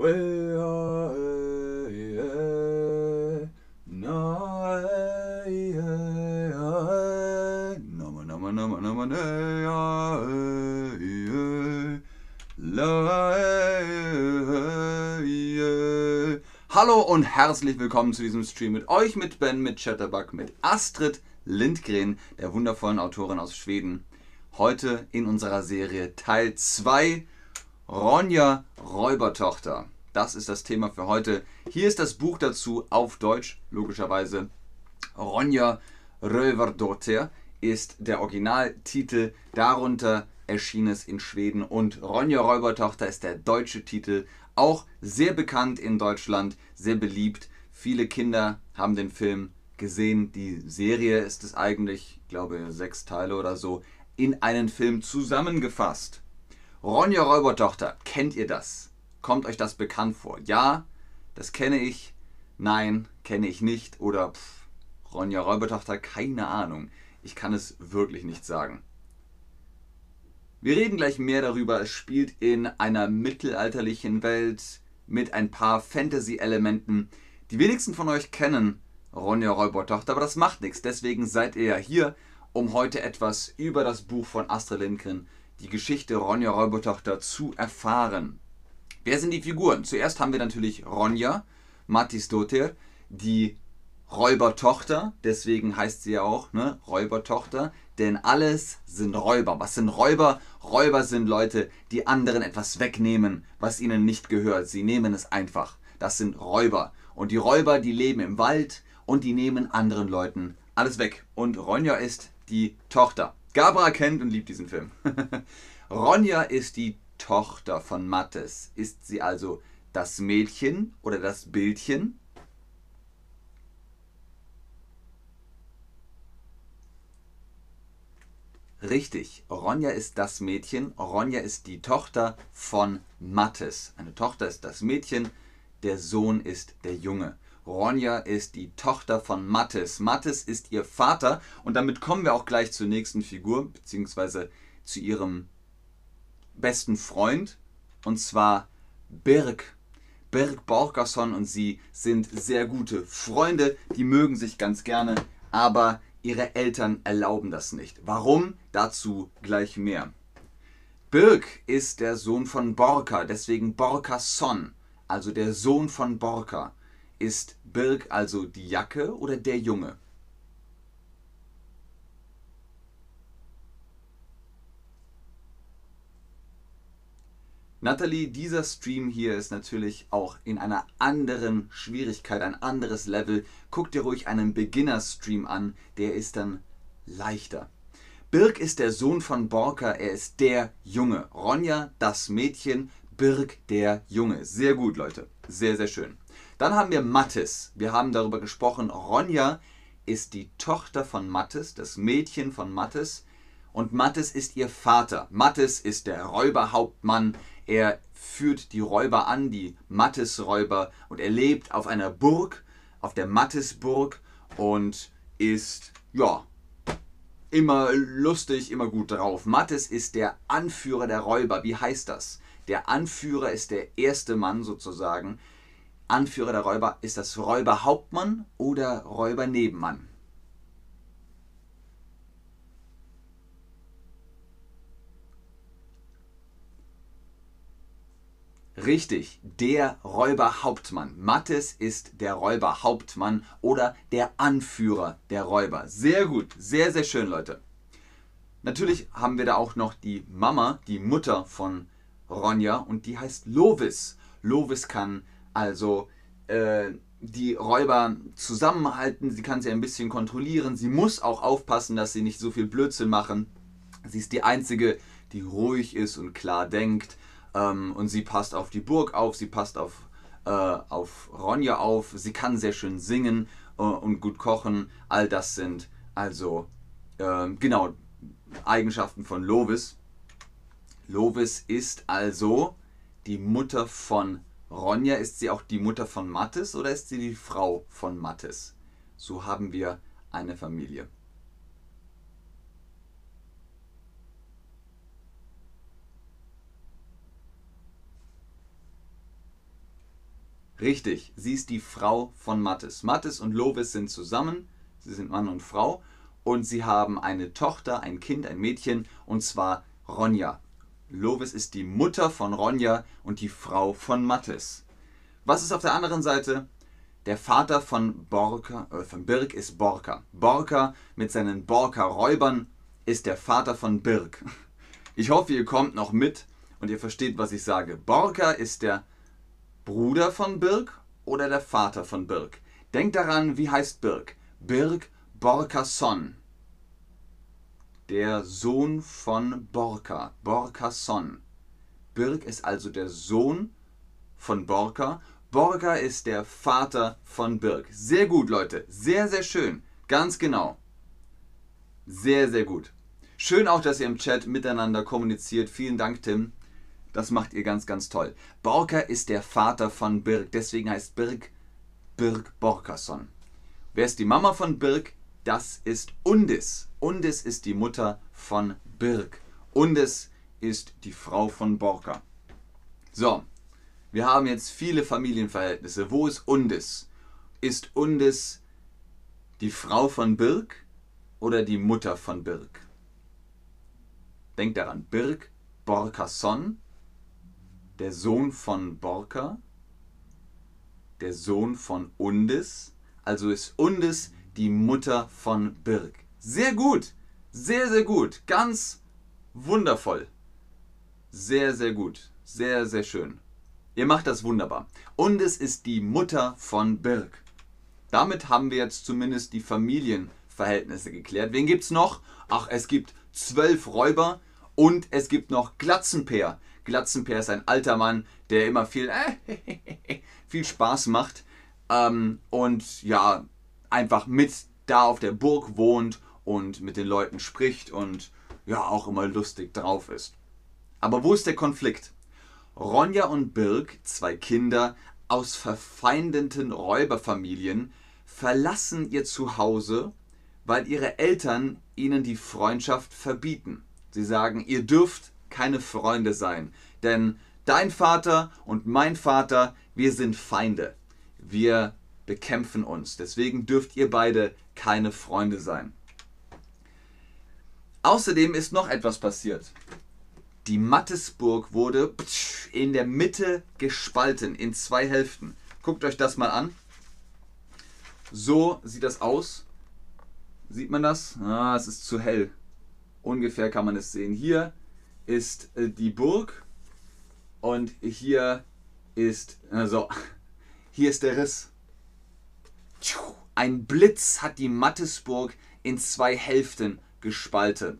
Hallo und herzlich willkommen zu diesem Stream mit euch, mit Ben, mit Chatterbug, mit Astrid Lindgren, der wundervollen Autorin aus Schweden. Heute in unserer Serie Teil 2 Ronja Räubertochter. Das ist das Thema für heute. Hier ist das Buch dazu auf Deutsch, logischerweise. Ronja Röverdotter ist der Originaltitel. Darunter erschien es in Schweden und Ronja Räubertochter ist der deutsche Titel. Auch sehr bekannt in Deutschland, sehr beliebt. Viele Kinder haben den Film gesehen. Die Serie ist es eigentlich, ich glaube, sechs Teile oder so, in einen Film zusammengefasst. Ronja Räubertochter, kennt ihr das? Kommt euch das bekannt vor? Ja, das kenne ich. Nein, kenne ich nicht. Oder pff, Ronja Räubertochter, keine Ahnung. Ich kann es wirklich nicht sagen. Wir reden gleich mehr darüber. Es spielt in einer mittelalterlichen Welt mit ein paar Fantasy-Elementen. Die wenigsten von euch kennen Ronja Räubertochter, aber das macht nichts. Deswegen seid ihr ja hier, um heute etwas über das Buch von Astrid Lindgren die Geschichte Ronja Räubertochter zu erfahren. Wer sind die Figuren? Zuerst haben wir natürlich Ronja, Mattis Dotter, die Räubertochter, deswegen heißt sie ja auch ne, Räubertochter, denn alles sind Räuber. Was sind Räuber? Räuber sind Leute, die anderen etwas wegnehmen, was ihnen nicht gehört. Sie nehmen es einfach. Das sind Räuber. Und die Räuber, die leben im Wald und die nehmen anderen Leuten alles weg. Und Ronja ist die Tochter. Gabra kennt und liebt diesen Film. Ronja ist die Tochter von Mattes. Ist sie also das Mädchen oder das Bildchen? Richtig, Ronja ist das Mädchen, Ronja ist die Tochter von Mattes. Eine Tochter ist das Mädchen, der Sohn ist der Junge. Ronja ist die Tochter von Mattes. Mattes ist ihr Vater und damit kommen wir auch gleich zur nächsten Figur, beziehungsweise zu ihrem besten Freund, und zwar Birg. Birg Borgerson und sie sind sehr gute Freunde, die mögen sich ganz gerne, aber ihre Eltern erlauben das nicht. Warum? Dazu gleich mehr. Birg ist der Sohn von Borka, deswegen Borkason, also der Sohn von Borka. Ist Birg also die Jacke oder der Junge? Natalie, dieser Stream hier ist natürlich auch in einer anderen Schwierigkeit, ein anderes Level. Guck dir ruhig einen Beginner-Stream an, der ist dann leichter. Birg ist der Sohn von Borka, er ist der Junge. Ronja, das Mädchen, Birg, der Junge. Sehr gut, Leute. Sehr, sehr schön. Dann haben wir Mattes. Wir haben darüber gesprochen, Ronja ist die Tochter von Mattes, das Mädchen von Mattes. Und Mattes ist ihr Vater. Mattes ist der Räuberhauptmann. Er führt die Räuber an, die Mattes-Räuber. Und er lebt auf einer Burg, auf der Mattesburg. Und ist, ja, immer lustig, immer gut drauf. Mattes ist der Anführer der Räuber. Wie heißt das? Der Anführer ist der erste Mann sozusagen. Anführer der Räuber, ist das Räuberhauptmann oder Räubernebenmann? Richtig, der Räuberhauptmann. Mattes ist der Räuberhauptmann oder der Anführer der Räuber. Sehr gut, sehr, sehr schön, Leute. Natürlich haben wir da auch noch die Mama, die Mutter von Ronja und die heißt Lovis. Lovis kann also äh, die Räuber zusammenhalten, sie kann sie ein bisschen kontrollieren, sie muss auch aufpassen, dass sie nicht so viel Blödsinn machen. Sie ist die Einzige, die ruhig ist und klar denkt ähm, und sie passt auf die Burg auf, sie passt auf, äh, auf Ronja auf, sie kann sehr schön singen äh, und gut kochen. All das sind also äh, genau Eigenschaften von Lovis. Lovis ist also die Mutter von Ronja, ist sie auch die Mutter von Mattes oder ist sie die Frau von Mattes? So haben wir eine Familie. Richtig, sie ist die Frau von Mattes. Mattes und Lovis sind zusammen, sie sind Mann und Frau und sie haben eine Tochter, ein Kind, ein Mädchen und zwar Ronja. Lovis ist die Mutter von Ronja und die Frau von Mattes. Was ist auf der anderen Seite? Der Vater von Borka, äh, von Birk ist Borka. Borka mit seinen Borka-Räubern ist der Vater von Birk. Ich hoffe, ihr kommt noch mit und ihr versteht, was ich sage. Borka ist der Bruder von Birk oder der Vater von Birk. Denkt daran, wie heißt Birk? Birk Borkason. Der Sohn von Borka. Borkason. Birk ist also der Sohn von Borka Borga ist der Vater von Birk. Sehr gut, Leute. Sehr, sehr schön. Ganz genau. Sehr, sehr gut. Schön auch, dass ihr im Chat miteinander kommuniziert. Vielen Dank, Tim. Das macht ihr ganz, ganz toll. Borka ist der Vater von Birk. Deswegen heißt Birk Birk Borkason. Wer ist die Mama von Birk? Das ist Undis. Undis ist die Mutter von Birk. Undis ist die Frau von Borka. So, wir haben jetzt viele Familienverhältnisse. Wo ist Undis? Ist Undis die Frau von Birk oder die Mutter von Birk? Denkt daran, Birk Borkason, der Sohn von Borka, der Sohn von Undis. Also ist Undis die Mutter von Birk. Sehr gut, sehr, sehr gut, ganz wundervoll. Sehr, sehr gut, sehr, sehr schön. Ihr macht das wunderbar. Und es ist die Mutter von Birk. Damit haben wir jetzt zumindest die Familienverhältnisse geklärt. Wen gibt es noch? Ach, es gibt zwölf Räuber und es gibt noch Glatzenpeer. Glatzenpeer ist ein alter Mann, der immer viel, äh, viel Spaß macht ähm, und ja, einfach mit da auf der Burg wohnt und mit den Leuten spricht und ja, auch immer lustig drauf ist. Aber wo ist der Konflikt? Ronja und Birk, zwei Kinder aus verfeindeten Räuberfamilien, verlassen ihr Zuhause, weil ihre Eltern ihnen die Freundschaft verbieten. Sie sagen, ihr dürft keine Freunde sein, denn dein Vater und mein Vater, wir sind Feinde. Wir bekämpfen uns. Deswegen dürft ihr beide keine Freunde sein. Außerdem ist noch etwas passiert. Die Mattesburg wurde in der Mitte gespalten in zwei Hälften. Guckt euch das mal an. So sieht das aus. Sieht man das? Ah, es ist zu hell. Ungefähr kann man es sehen. Hier ist äh, die Burg und hier ist also hier ist der Riss. Ein Blitz hat die Mattesburg in zwei Hälften gespalten.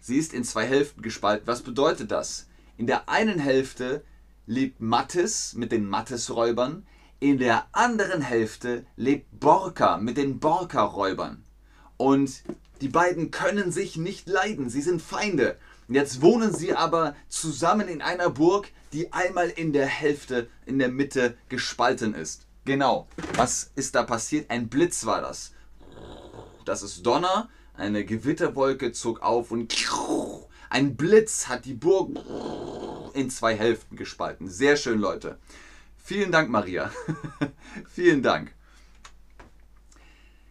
Sie ist in zwei Hälften gespalten. Was bedeutet das? In der einen Hälfte lebt Mattes mit den Mattes-Räubern. In der anderen Hälfte lebt Borka mit den Borka-Räubern. Und die beiden können sich nicht leiden. Sie sind Feinde. Jetzt wohnen sie aber zusammen in einer Burg, die einmal in der Hälfte, in der Mitte gespalten ist. Genau. Was ist da passiert? Ein Blitz war das. Das ist Donner. Eine Gewitterwolke zog auf und ein Blitz hat die Burg in zwei Hälften gespalten. Sehr schön, Leute. Vielen Dank, Maria. Vielen Dank.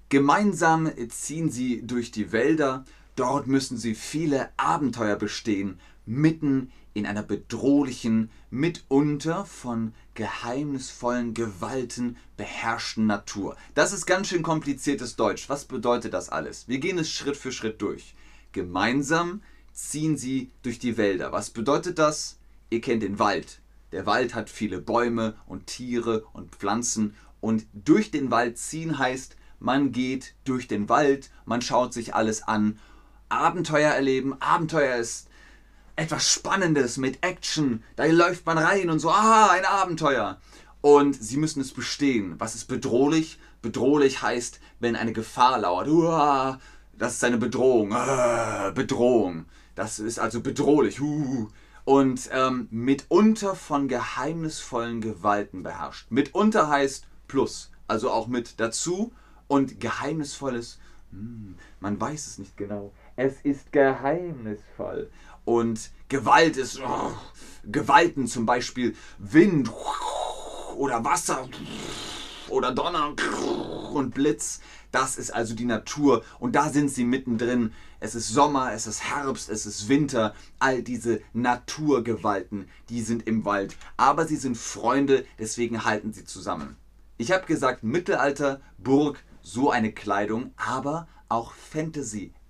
Gemeinsam ziehen sie durch die Wälder. Dort müssen sie viele Abenteuer bestehen, mitten in einer bedrohlichen, mitunter von geheimnisvollen Gewalten beherrschten Natur. Das ist ganz schön kompliziertes Deutsch. Was bedeutet das alles? Wir gehen es Schritt für Schritt durch. Gemeinsam ziehen sie durch die Wälder. Was bedeutet das? Ihr kennt den Wald. Der Wald hat viele Bäume und Tiere und Pflanzen und durch den Wald ziehen heißt, man geht durch den Wald, man schaut sich alles an. Abenteuer erleben. Abenteuer ist etwas Spannendes mit Action. Da läuft man rein und so, ah, ein Abenteuer. Und sie müssen es bestehen. Was ist bedrohlich? Bedrohlich heißt, wenn eine Gefahr lauert. Uah, das ist eine Bedrohung. Ah, Bedrohung. Das ist also bedrohlich. Uh. Und ähm, mitunter von geheimnisvollen Gewalten beherrscht. Mitunter heißt plus, also auch mit dazu. Und geheimnisvolles, hm, man weiß es nicht genau. Es ist geheimnisvoll. Und Gewalt ist oh, Gewalten, zum Beispiel Wind, oder Wasser oder Donner und Blitz. Das ist also die Natur und da sind sie mittendrin. Es ist Sommer, es ist Herbst, es ist Winter. All diese Naturgewalten, die sind im Wald. Aber sie sind Freunde, deswegen halten sie zusammen. Ich habe gesagt, Mittelalter, Burg, so eine Kleidung, aber auch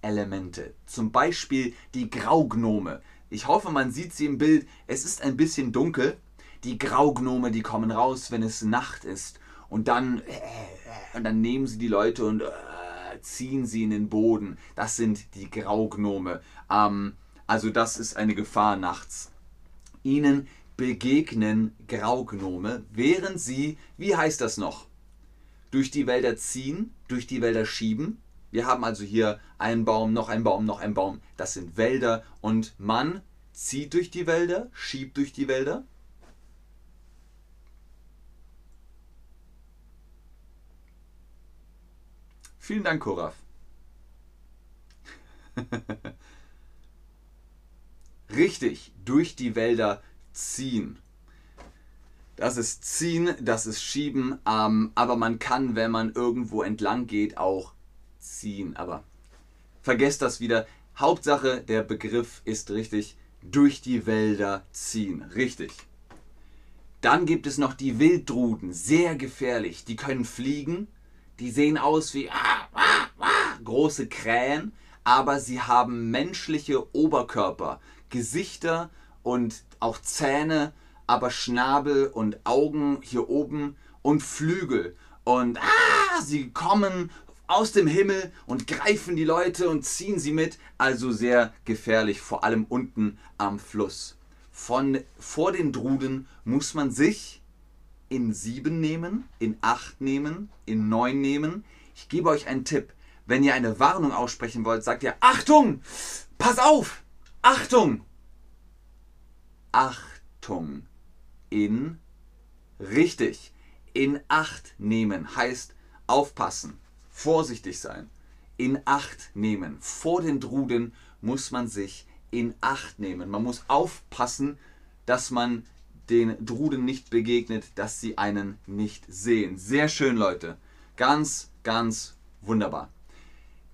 Fantasy-Elemente. Zum Beispiel die Graugnome. Ich hoffe, man sieht sie im Bild. Es ist ein bisschen dunkel. Die Graugnome, die kommen raus, wenn es Nacht ist. Und dann, äh, und dann nehmen sie die Leute und äh, ziehen sie in den Boden. Das sind die Graugnome. Ähm, also das ist eine Gefahr nachts. Ihnen begegnen Graugnome, während sie, wie heißt das noch, durch die Wälder ziehen, durch die Wälder schieben. Wir haben also hier einen Baum, noch einen Baum, noch einen Baum. Das sind Wälder und man zieht durch die Wälder, schiebt durch die Wälder. Vielen Dank, Koraf. Richtig, durch die Wälder ziehen. Das ist ziehen, das ist schieben, ähm, aber man kann, wenn man irgendwo entlang geht, auch ziehen. Aber vergesst das wieder. Hauptsache, der Begriff ist richtig. Durch die Wälder ziehen. Richtig. Dann gibt es noch die Wilddruden. Sehr gefährlich. Die können fliegen die sehen aus wie ah, ah, ah, große Krähen, aber sie haben menschliche Oberkörper, Gesichter und auch Zähne, aber Schnabel und Augen hier oben und Flügel. Und ah, sie kommen aus dem Himmel und greifen die Leute und ziehen sie mit. Also sehr gefährlich, vor allem unten am Fluss. Von, vor den Druden muss man sich in 7 nehmen, in 8 nehmen, in 9 nehmen. Ich gebe euch einen Tipp. Wenn ihr eine Warnung aussprechen wollt, sagt ihr Achtung! Pass auf! Achtung! Achtung! In richtig. In 8 nehmen heißt aufpassen, vorsichtig sein. In 8 nehmen. Vor den Druden muss man sich in 8 nehmen. Man muss aufpassen, dass man den Druden nicht begegnet, dass sie einen nicht sehen. Sehr schön, Leute. Ganz, ganz wunderbar.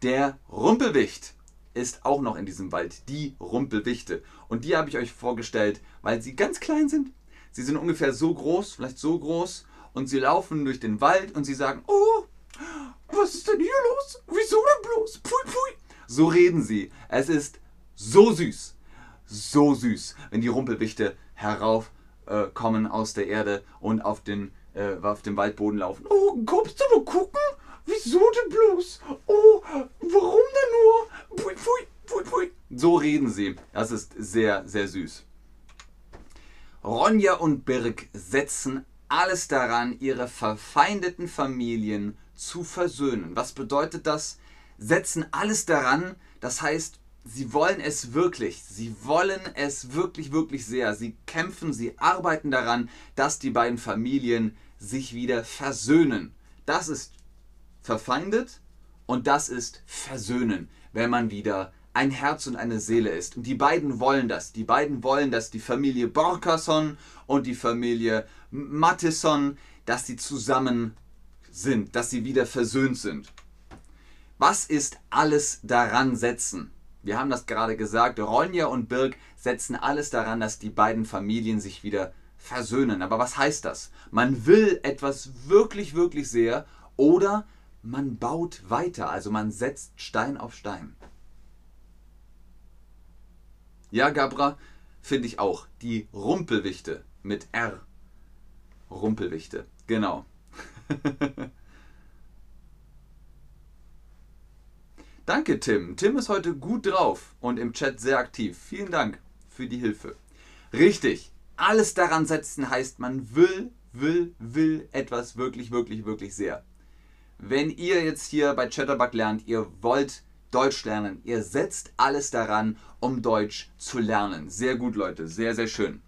Der Rumpelwicht ist auch noch in diesem Wald. Die Rumpelwichte. Und die habe ich euch vorgestellt, weil sie ganz klein sind. Sie sind ungefähr so groß, vielleicht so groß. Und sie laufen durch den Wald und sie sagen, oh, denn los? Wieso denn bloß? Pfui, pfui. So reden sie. Es ist so süß. So süß, wenn die Rumpelwichte herauf äh, aus der Erde und auf den, äh, auf dem Waldboden laufen. Oh, kommst du mal gucken? Wieso denn bloß? Oh, warum denn nur? Pui, pui, pui, pui. So reden sie. Das ist sehr, sehr süß. Ronja und Birk setzen alles daran, ihre verfeindeten Familien zu versöhnen. Was bedeutet das? Setzen alles daran, das heißt, sie wollen es wirklich. Sie wollen es wirklich, wirklich sehr. Sie kämpfen, sie arbeiten daran, dass die beiden Familien sich wieder versöhnen. Das ist verfeindet und das ist versöhnen, wenn man wieder ein Herz und eine Seele ist. Und die beiden wollen das. Die beiden wollen, dass die Familie Borkason und die Familie Mattison, dass sie zusammen sind, dass sie wieder versöhnt sind. Was ist alles daran setzen? wir haben das gerade gesagt, Ronja und Birg setzen alles daran, dass die beiden Familien sich wieder versöhnen. Aber was heißt das? Man will etwas wirklich, wirklich sehr oder man baut weiter, also man setzt Stein auf Stein. Ja, Gabra, finde ich auch. Die Rumpelwichte mit R. Rumpelwichte, genau. Danke, Tim. Tim ist heute gut drauf und im Chat sehr aktiv. Vielen Dank für die Hilfe. Richtig. Alles daran setzen heißt, man will, will, will etwas wirklich, wirklich, wirklich sehr. Wenn ihr jetzt hier bei Chatterbug lernt, ihr wollt Deutsch lernen, ihr setzt alles daran, um Deutsch zu lernen. Sehr gut, Leute. Sehr, sehr schön.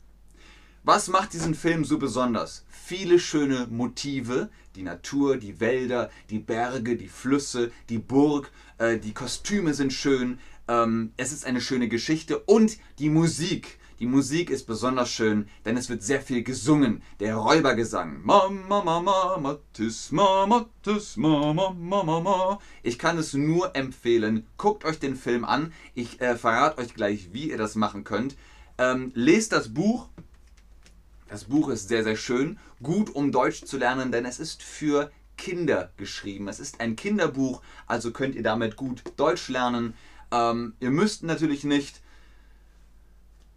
Was macht diesen Film so besonders? Viele schöne Motive, die Natur, die Wälder, die Berge, die Flüsse, die Burg, äh, die Kostüme sind schön, ähm, es ist eine schöne Geschichte und die Musik. Die Musik ist besonders schön, denn es wird sehr viel gesungen. Der Räubergesang. Mama, Mama, Matis, Mama, Matis, Mama, Mama, Mama. Ich kann es nur empfehlen. Guckt euch den Film an. Ich äh, verrate euch gleich, wie ihr das machen könnt. Ähm, lest das Buch. Das Buch ist sehr, sehr schön. Gut, um Deutsch zu lernen, denn es ist für Kinder geschrieben. Es ist ein Kinderbuch, also könnt ihr damit gut Deutsch lernen. Ähm, ihr müsst natürlich nicht.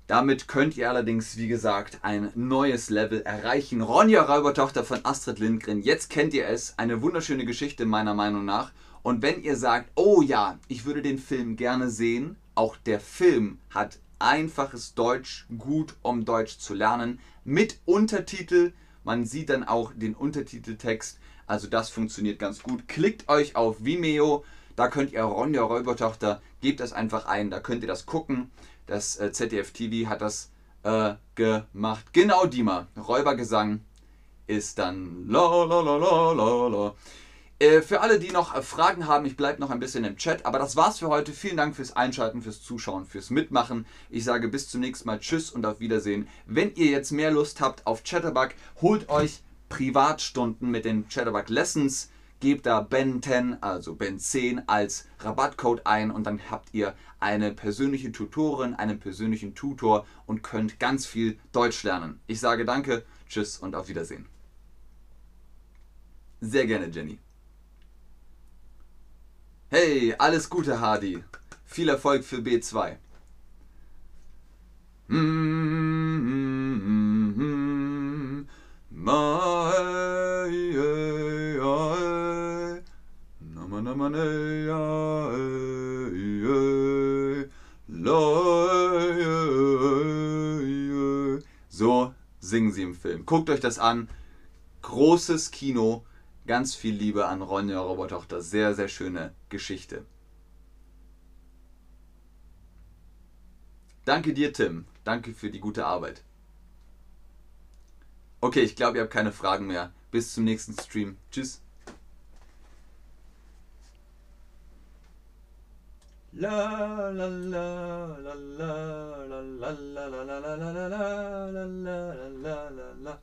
Damit könnt ihr allerdings, wie gesagt, ein neues Level erreichen. Ronja Räubertochter von Astrid Lindgren. Jetzt kennt ihr es. Eine wunderschöne Geschichte meiner Meinung nach. Und wenn ihr sagt, oh ja, ich würde den Film gerne sehen, auch der Film hat einfaches Deutsch, gut um Deutsch zu lernen, mit Untertitel. Man sieht dann auch den Untertiteltext. Also das funktioniert ganz gut. Klickt euch auf Vimeo. Da könnt ihr Ronja Räubertochter, gebt das einfach ein, da könnt ihr das gucken. Das äh, ZDF TV hat das äh, gemacht. Genau, Dima. Räubergesang ist dann la la la la la la. Äh, für alle, die noch äh, Fragen haben, ich bleibe noch ein bisschen im Chat. Aber das war's für heute. Vielen Dank fürs Einschalten, fürs Zuschauen, fürs Mitmachen. Ich sage bis zum nächsten Mal Tschüss und auf Wiedersehen. Wenn ihr jetzt mehr Lust habt auf Chatterbug, holt euch Privatstunden mit den Chatterbug Lessons. Gebt da Ben10, also Ben10 als Rabattcode ein und dann habt ihr eine persönliche Tutorin, einen persönlichen Tutor und könnt ganz viel Deutsch lernen. Ich sage danke, tschüss und auf Wiedersehen. Sehr gerne, Jenny. Hey, alles Gute, Hardy. Viel Erfolg für B2. So singen sie im Film. Guckt euch das an. Großes Kino. Ganz viel Liebe an Ronja Robotochter. Sehr, sehr schöne Geschichte. Danke dir, Tim. Danke für die gute Arbeit. Okay, ich glaube, ihr habt keine Fragen mehr. Bis zum nächsten Stream. Tschüss. La la la la la la la la la la la la la la la la la la